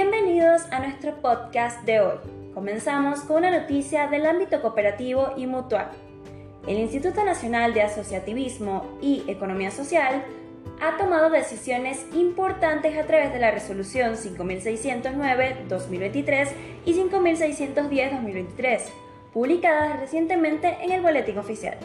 Bienvenidos a nuestro podcast de hoy. Comenzamos con una noticia del ámbito cooperativo y mutual. El Instituto Nacional de Asociativismo y Economía Social ha tomado decisiones importantes a través de la resolución 5609-2023 y 5610-2023, publicadas recientemente en el Boletín Oficial.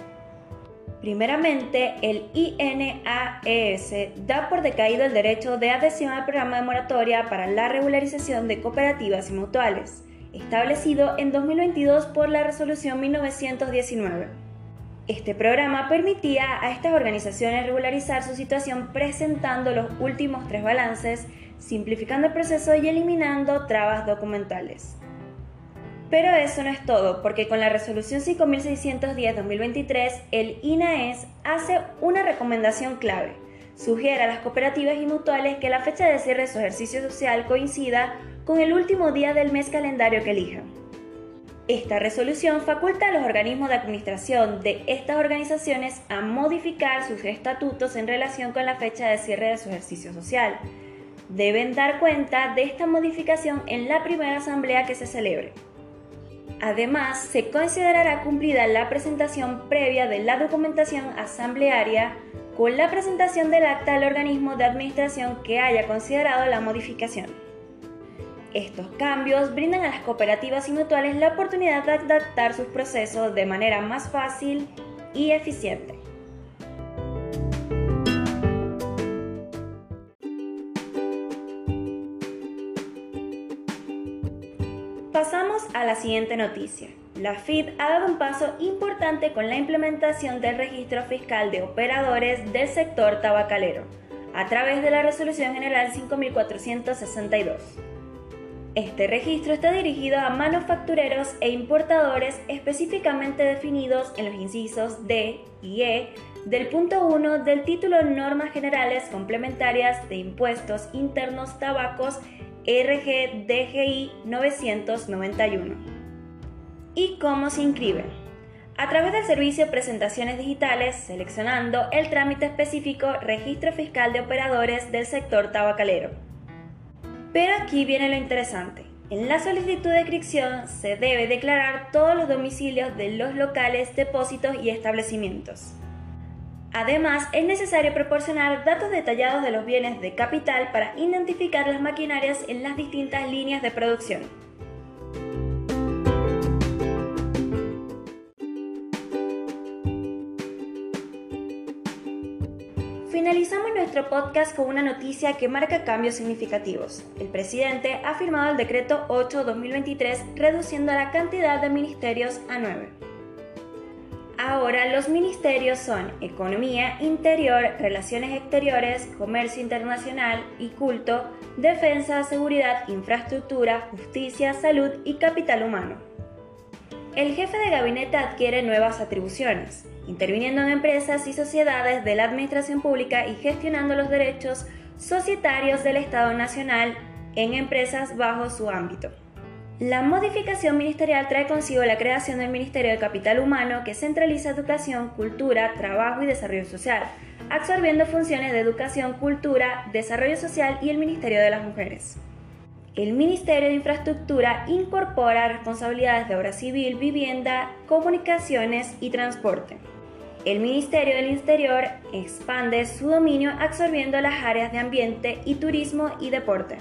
Primeramente, el INAES da por decaído el derecho de adhesión al programa de moratoria para la regularización de cooperativas y mutuales, establecido en 2022 por la resolución 1919. Este programa permitía a estas organizaciones regularizar su situación presentando los últimos tres balances, simplificando el proceso y eliminando trabas documentales. Pero eso no es todo, porque con la resolución 5610-2023, el INAES hace una recomendación clave. Sugiere a las cooperativas y mutuales que la fecha de cierre de su ejercicio social coincida con el último día del mes calendario que elijan. Esta resolución faculta a los organismos de administración de estas organizaciones a modificar sus estatutos en relación con la fecha de cierre de su ejercicio social. Deben dar cuenta de esta modificación en la primera asamblea que se celebre. Además, se considerará cumplida la presentación previa de la documentación asamblearia con la presentación del acta al organismo de administración que haya considerado la modificación. Estos cambios brindan a las cooperativas y mutuales la oportunidad de adaptar sus procesos de manera más fácil y eficiente. Pasamos a la siguiente noticia. La FID ha dado un paso importante con la implementación del registro fiscal de operadores del sector tabacalero, a través de la Resolución General 5462. Este registro está dirigido a manufactureros e importadores específicamente definidos en los incisos D y E del punto 1 del título Normas Generales Complementarias de Impuestos Internos Tabacos RGDGI 991. ¿Y cómo se inscriben? A través del servicio Presentaciones Digitales, seleccionando el trámite específico Registro Fiscal de Operadores del Sector Tabacalero. Pero aquí viene lo interesante. En la solicitud de inscripción se debe declarar todos los domicilios de los locales, depósitos y establecimientos. Además, es necesario proporcionar datos detallados de los bienes de capital para identificar las maquinarias en las distintas líneas de producción. Finalizamos nuestro podcast con una noticia que marca cambios significativos. El presidente ha firmado el decreto 8-2023 reduciendo la cantidad de ministerios a 9. Ahora los ministerios son Economía Interior, Relaciones Exteriores, Comercio Internacional y Culto, Defensa, Seguridad, Infraestructura, Justicia, Salud y Capital Humano. El jefe de gabinete adquiere nuevas atribuciones, interviniendo en empresas y sociedades de la administración pública y gestionando los derechos societarios del Estado Nacional en empresas bajo su ámbito. La modificación ministerial trae consigo la creación del Ministerio de Capital Humano que centraliza educación, cultura, trabajo y desarrollo social, absorbiendo funciones de educación, cultura, desarrollo social y el Ministerio de las Mujeres. El Ministerio de Infraestructura incorpora responsabilidades de obra civil, vivienda, comunicaciones y transporte. El Ministerio del Interior expande su dominio absorbiendo las áreas de ambiente y turismo y deporte.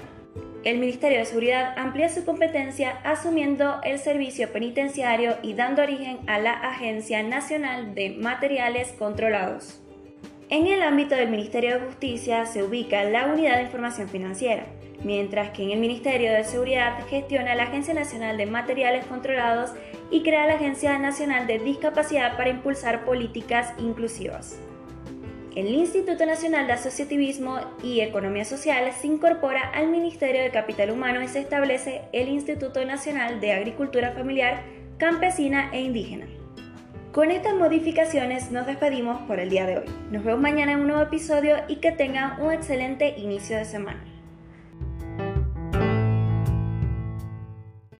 El Ministerio de Seguridad amplía su competencia asumiendo el servicio penitenciario y dando origen a la Agencia Nacional de Materiales Controlados. En el ámbito del Ministerio de Justicia se ubica la Unidad de Información Financiera, mientras que en el Ministerio de Seguridad gestiona la Agencia Nacional de Materiales Controlados y crea la Agencia Nacional de Discapacidad para impulsar políticas inclusivas. El Instituto Nacional de Asociativismo y Economía Social se incorpora al Ministerio de Capital Humano y se establece el Instituto Nacional de Agricultura Familiar, Campesina e Indígena. Con estas modificaciones nos despedimos por el día de hoy. Nos vemos mañana en un nuevo episodio y que tengan un excelente inicio de semana.